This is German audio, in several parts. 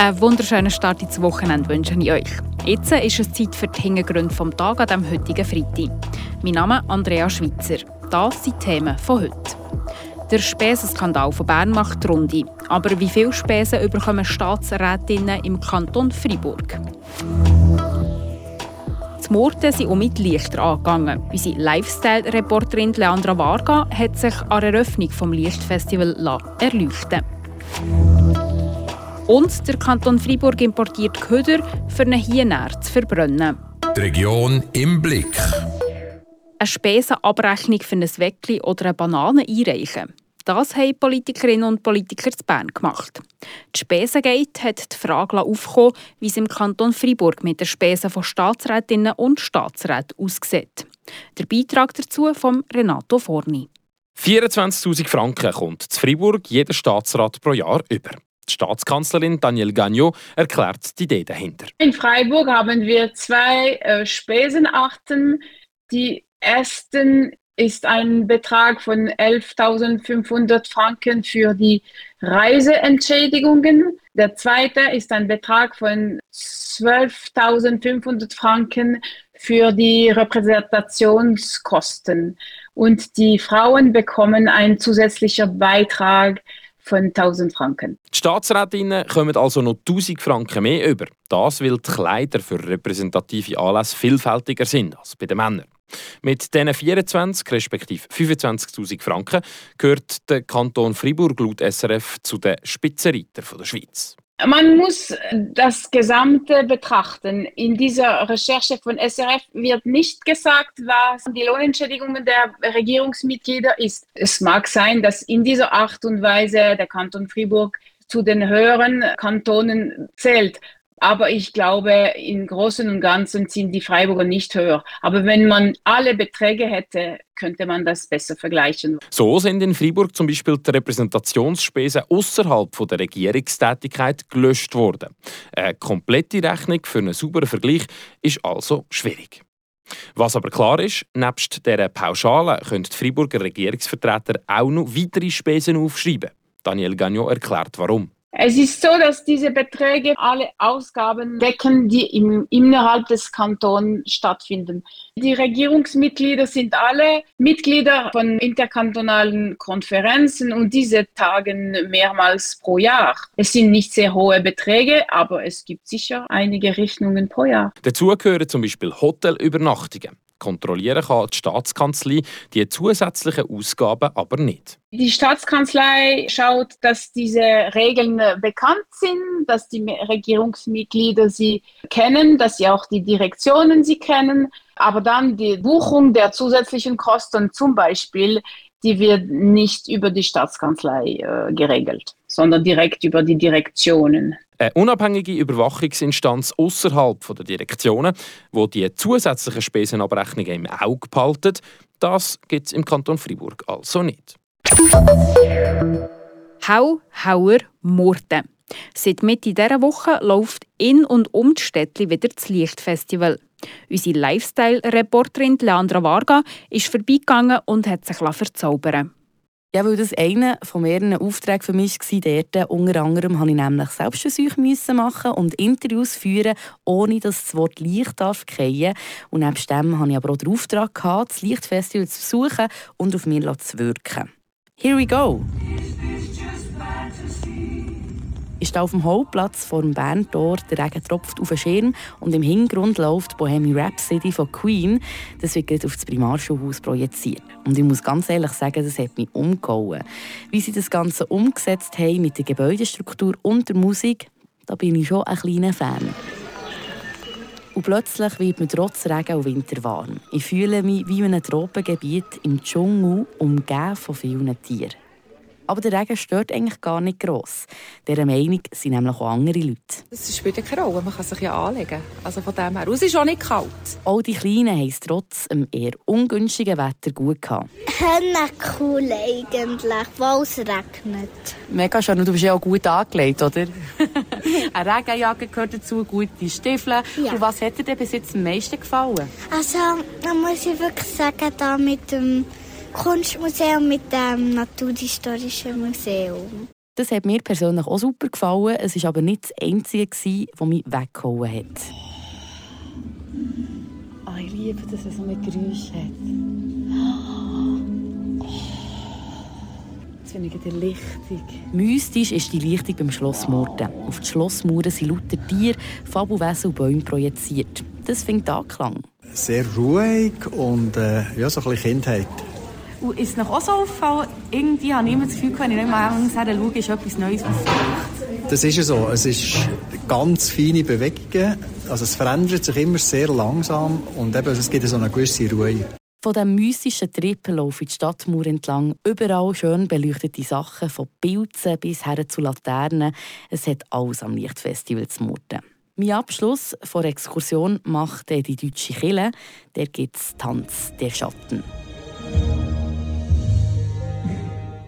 Einen wunderschönen Start ins Wochenende wünsche ich euch. Jetzt ist es Zeit für die Hintergründe vom Tag an diesem heutigen Freitag. Mein Name ist Andrea Schweitzer. Das sind die Themen von heute. Der Spesenskandal von Bern macht die Runde. Aber wie viele Spesen bekommen Staatsrätinnen im Kanton Freiburg? Die Morden sind auch mit Lichter angegangen. Unsere Lifestyle-Reporterin Leandra Varga hat sich an der Eröffnung des Lichtfestivals erleuchten Und der Kanton Freiburg importiert Köder, für einen Hiener zu verbrennen. Die Region im Blick. Eine Spesenabrechnung für ein Weckli oder eine Banane einreichen. Das haben Politikerinnen und Politiker zu Bern gemacht. Die Spesengate hat die Frage aufgekommen, wie es im Kanton Freiburg mit den Spesen von Staatsrätinnen und Staatsräten aussieht. Der Beitrag dazu von Renato Forni. 24.000 Franken kommt zu Freiburg jeder Staatsrat pro Jahr über. Die Staatskanzlerin Danielle Gagnon erklärt die Idee dahinter. In Freiburg haben wir zwei äh, Spesenarten. Die ersten ist ein Betrag von 11.500 Franken für die Reiseentschädigungen. Der zweite ist ein Betrag von 12.500 Franken für die Repräsentationskosten. Und die Frauen bekommen einen zusätzlichen Beitrag von 1000 Franken. Die Staatsrätinnen kommen also noch 1000 Franken mehr über. Das, weil die Kleider für repräsentative Anlässe vielfältiger sind als bei den Männern. Mit diesen 24 respektive 25.000 Franken gehört der Kanton Fribourg laut SRF zu den Spitzenreitern der Schweiz. Man muss das Gesamte betrachten. In dieser Recherche von SRF wird nicht gesagt, was die Lohnentschädigungen der Regierungsmitglieder ist. Es mag sein, dass in dieser Art und Weise der Kanton Fribourg zu den höheren Kantonen zählt. Aber ich glaube, im Großen und Ganzen sind die Freiburger nicht höher. Aber wenn man alle Beträge hätte, könnte man das besser vergleichen. So sind in Freiburg zum Beispiel die Repräsentationsspesen außerhalb der Regierungstätigkeit gelöscht worden. Eine komplette Rechnung für einen sauberen Vergleich ist also schwierig. Was aber klar ist, nebst dieser Pauschale können die Freiburger Regierungsvertreter auch noch weitere Spesen aufschreiben. Daniel Gagnon erklärt warum. Es ist so, dass diese Beträge alle Ausgaben decken, die im, innerhalb des Kantons stattfinden. Die Regierungsmitglieder sind alle Mitglieder von interkantonalen Konferenzen und diese tagen mehrmals pro Jahr. Es sind nicht sehr hohe Beträge, aber es gibt sicher einige Rechnungen pro Jahr. Dazu gehören zum Beispiel Hotelübernachtungen. Kontrollieren kann die Staatskanzlei die zusätzlichen Ausgaben aber nicht. Die Staatskanzlei schaut, dass diese Regeln bekannt sind, dass die Regierungsmitglieder sie kennen, dass sie auch die Direktionen sie kennen. Aber dann die Buchung der zusätzlichen Kosten zum Beispiel, die wird nicht über die Staatskanzlei äh, geregelt, sondern direkt über die Direktionen. Eine unabhängige Überwachungsinstanz außerhalb der Direktionen, wo die zusätzlichen Spesenabrechnungen im Auge behalten, das gibt es im Kanton Freiburg also nicht. Hau, Hauer, Murten. Seit Mitte dieser Woche läuft in und um die Städtli wieder das Lichtfestival. Unsere Lifestyle-Reporterin Leandra Varga ist vorbeigegangen und hat sich verzaubern ja, weil das einer von mehreren Aufträgen für mich war. Dort, unter anderem musste ich nämlich selbst Versuche machen und Interviews führen, ohne dass das Wort Licht darf fallen Und neben dem hatte ich aber auch den Auftrag, das Lichtfestival zu besuchen und auf mich zu wirken. Here we go! Ist auf dem Hauptplatz vor dem Berntor, der Regen tropft auf den Schirm und im Hintergrund läuft Bohemian Rhapsody von Queen. Das wird auf das Primarschulhaus projiziert. Und ich muss ganz ehrlich sagen, das hat mich umgehauen. Wie sie das Ganze umgesetzt haben mit der Gebäudestruktur und der Musik, da bin ich schon ein kleiner Fan. Und plötzlich wird mir trotz Regen und Winter warm. Ich fühle mich wie in einem Tropengebiet im Dschungel, umgeben von vielen Tieren. Aber der Regen stört eigentlich gar nicht gross. Dieser Meinung sind nämlich auch andere Leute. Das spielt ja keine Rolle, man kann sich ja anlegen. Also von dem her, es ist auch nicht kalt. Auch die Kleinen haben es trotz einem eher ungünstigen Wetter gut gehabt. Hände cool eigentlich, weil es regnet. Mega schön, und du bist ja auch gut angelegt, oder? Eine Regenjacke gehört dazu, gute Stiefel. Ja. Und was hat dir denn bis jetzt am meisten gefallen? Also, da muss ich wirklich sagen, da mit dem Kunstmuseum mit dem Naturhistorischen Museum. Das hat mir persönlich auch super gefallen. Es war aber nicht das Einzige, das mich weggehauen hat. Oh, ich liebe, dass es so ein Geräusch hat. Jetzt finde ich die Lichtung. Mystisch ist die Lichtung beim Schloss Murten. Auf die Schlossmauern sind lauter Tiere, Fabelwesen und Bäume projiziert. Das findet Anklang. Sehr ruhig und äh, ja, so ein bisschen Kindheit. Und ist es noch auch so auffallen, irgendwie habe ich immer das Gefühl, wenn ich nicht mal schaue, ist etwas Neues, was Das ist ja so. Es ist ganz feine Bewegungen. Also es verändert sich immer sehr langsam und eben, es gibt so eine gewisse Ruhe. Von diesem mystischen Trip laufe ich die Stadtmauer entlang. Überall schön beleuchtete Sachen, von Pilzen bis her zu Laternen. Es hat alles am Lichtfestival zu muten. Mein Abschluss der Exkursion macht die deutsche Kille. Der gibt es Tanz der Schatten.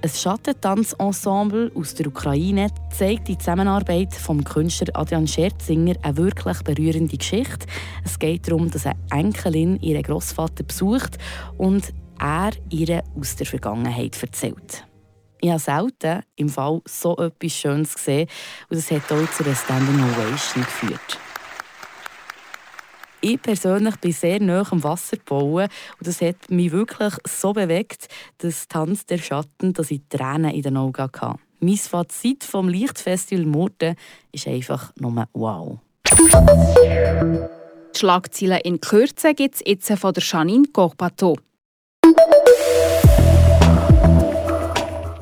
Ein Schattentanzensemble aus der Ukraine zeigt die Zusammenarbeit vom Künstler Adrian Scherzinger eine wirklich berührende Geschichte. Es geht darum, dass eine Enkelin ihren Großvater besucht und er ihr aus der Vergangenheit erzählt. Ich habe selten im Fall so etwas Schönes gesehen und es hat auch zu einer Standing Ovation geführt. Ich persönlich bin sehr nah am Wasser gebaut und das hat mich wirklich so bewegt, dass Tanz der Schatten, dass ich Tränen in den Augen hatte. Mein Fazit vom Lichtfestival Murten ist einfach nur wow. Die Schlagzeilen in Kürze gibt es jetzt von der Janine Corpato.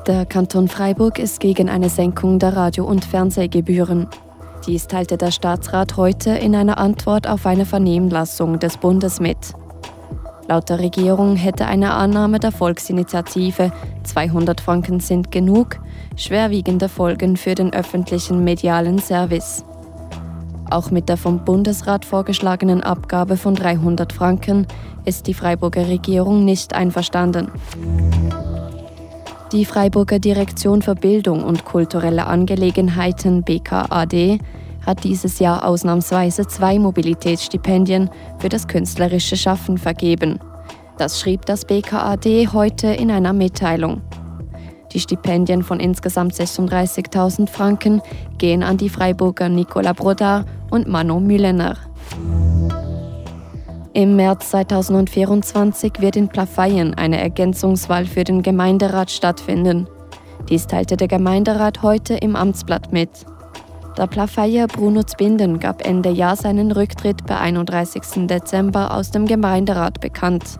Der Kanton Freiburg ist gegen eine Senkung der Radio- und Fernsehgebühren. Dies teilte der Staatsrat heute in einer Antwort auf eine Vernehmlassung des Bundes mit. Laut der Regierung hätte eine Annahme der Volksinitiative 200 Franken sind genug schwerwiegende Folgen für den öffentlichen medialen Service. Auch mit der vom Bundesrat vorgeschlagenen Abgabe von 300 Franken ist die Freiburger Regierung nicht einverstanden. Die Freiburger Direktion für Bildung und kulturelle Angelegenheiten BKAD hat dieses Jahr ausnahmsweise zwei Mobilitätsstipendien für das künstlerische Schaffen vergeben. Das schrieb das BKAD heute in einer Mitteilung. Die Stipendien von insgesamt 36.000 Franken gehen an die Freiburger Nicola Brodar und Mano Müllener. Im März 2024 wird in Plafeyen eine Ergänzungswahl für den Gemeinderat stattfinden. Dies teilte der Gemeinderat heute im Amtsblatt mit. Der Plafeyer Bruno Zbinden gab Ende Jahr seinen Rücktritt per 31. Dezember aus dem Gemeinderat bekannt.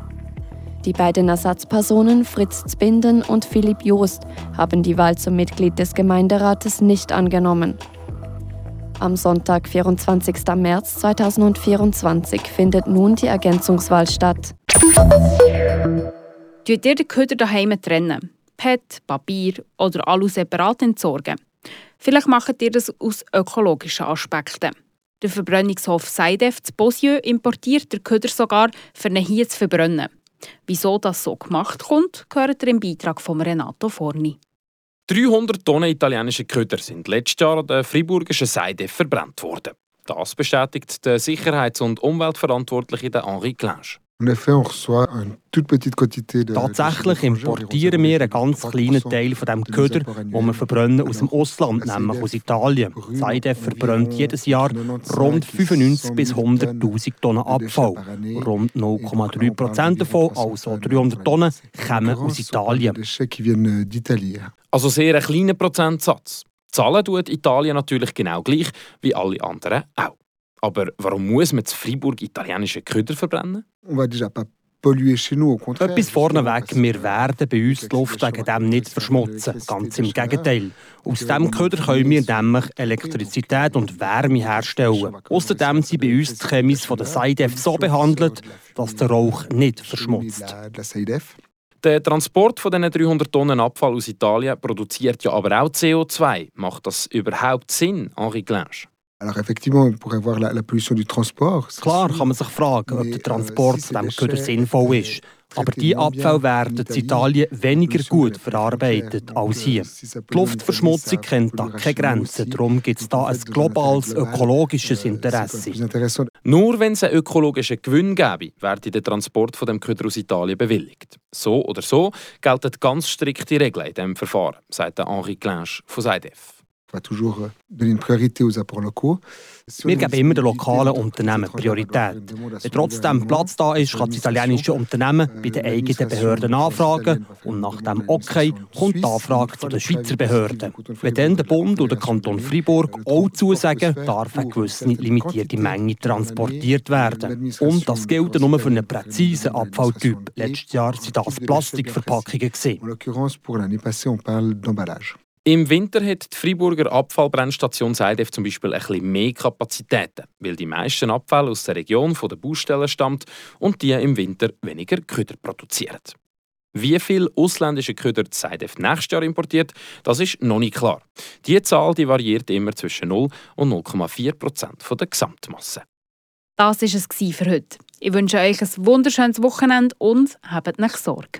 Die beiden Ersatzpersonen Fritz Zbinden und Philipp Joost haben die Wahl zum Mitglied des Gemeinderates nicht angenommen. Am Sonntag, 24. März 2024, findet nun die Ergänzungswahl statt. Tut ihr den Köder daheim trennen? PET, Papier oder Alu separat entsorgen? Vielleicht macht ihr das aus ökologischen Aspekten. Der Verbrennungshof Seidef zu Bosieux importiert den Köder sogar, für ihn hier zu verbrennen. Wieso das so gemacht kommt, gehört ihr im Beitrag von Renato Forni. 300 Tonnen italienische Köder sind letztes Jahr an der friburgischen Seide verbrannt worden. Das bestätigt der Sicherheits- und Umweltverantwortliche Henri Clinge. Tatsächlich importieren wir einen ganz kleinen Teil von dem Köder, den wir verbrennen aus dem Ausland, nämlich aus Italien. Seidef verbrennt jedes Jahr rund 95 bis 100.000 Tonnen Abfall. Rund 0,3 Prozent davon, also 300 Tonnen, kommen aus Italien. Also sehr ein kleiner Prozentsatz. Zahlen tut Italien natürlich genau gleich wie alle anderen auch. Aber warum muss man zu Freiburg italienische Köder verbrennen? Etwas vorneweg, wir werden bei uns die Luft wegen dem nicht verschmutzen. Ganz im Gegenteil. Aus diesem Köder können wir nämlich Elektrizität und Wärme herstellen. Außerdem sind bei uns die Chemis von der SIDEF so behandelt, dass der Rauch nicht verschmutzt. Der Transport von diesen 300 Tonnen Abfall aus Italien produziert ja aber auch CO2. Macht das überhaupt Sinn, Henri Glange? Klar kann man sich fragen, ob der Transport zu diesem Köder sinnvoll ist. Aber die Abfälle werden in Italien weniger gut verarbeitet als hier. Die Luftverschmutzung kennt da keine Grenzen, darum gibt es da ein globales ökologisches Interesse. Nur wenn es einen ökologischen Gewinn gäbe, werde der Transport von dem Köder aus Italien bewilligt. So oder so gelten ganz strikte Regeln in diesem Verfahren, sagt Henri Clinch von SIDEF. Wir geben immer den lokalen Unternehmen Priorität. Wenn trotzdem Platz da ist, kann das italienische Unternehmen bei den eigenen Behörden anfragen und nach dem Okay kommt die Anfrage von den Schweizer Behörden. Wenn dann der Bund oder der Kanton Freiburg auch zusagen, darf eine gewisse limitierte Menge transportiert werden. Und das gilt nur für einen präzisen Abfalltyp. Letztes Jahr waren das Plastikverpackungen. Im Winter hat die Freiburger Abfallbrennstation Seidef zum Beispiel ein mehr Kapazitäten, weil die meisten Abfälle aus der Region von der Baustellen stammt und die im Winter weniger Köder produzieren. Wie viel ausländische Köder Seidef nächstes Jahr importiert, das ist noch nicht klar. Die Zahl die variiert immer zwischen 0 und 0,4 Prozent der Gesamtmasse. Das war es für heute. Ich wünsche euch ein wunderschönes Wochenende und habt nicht Sorge.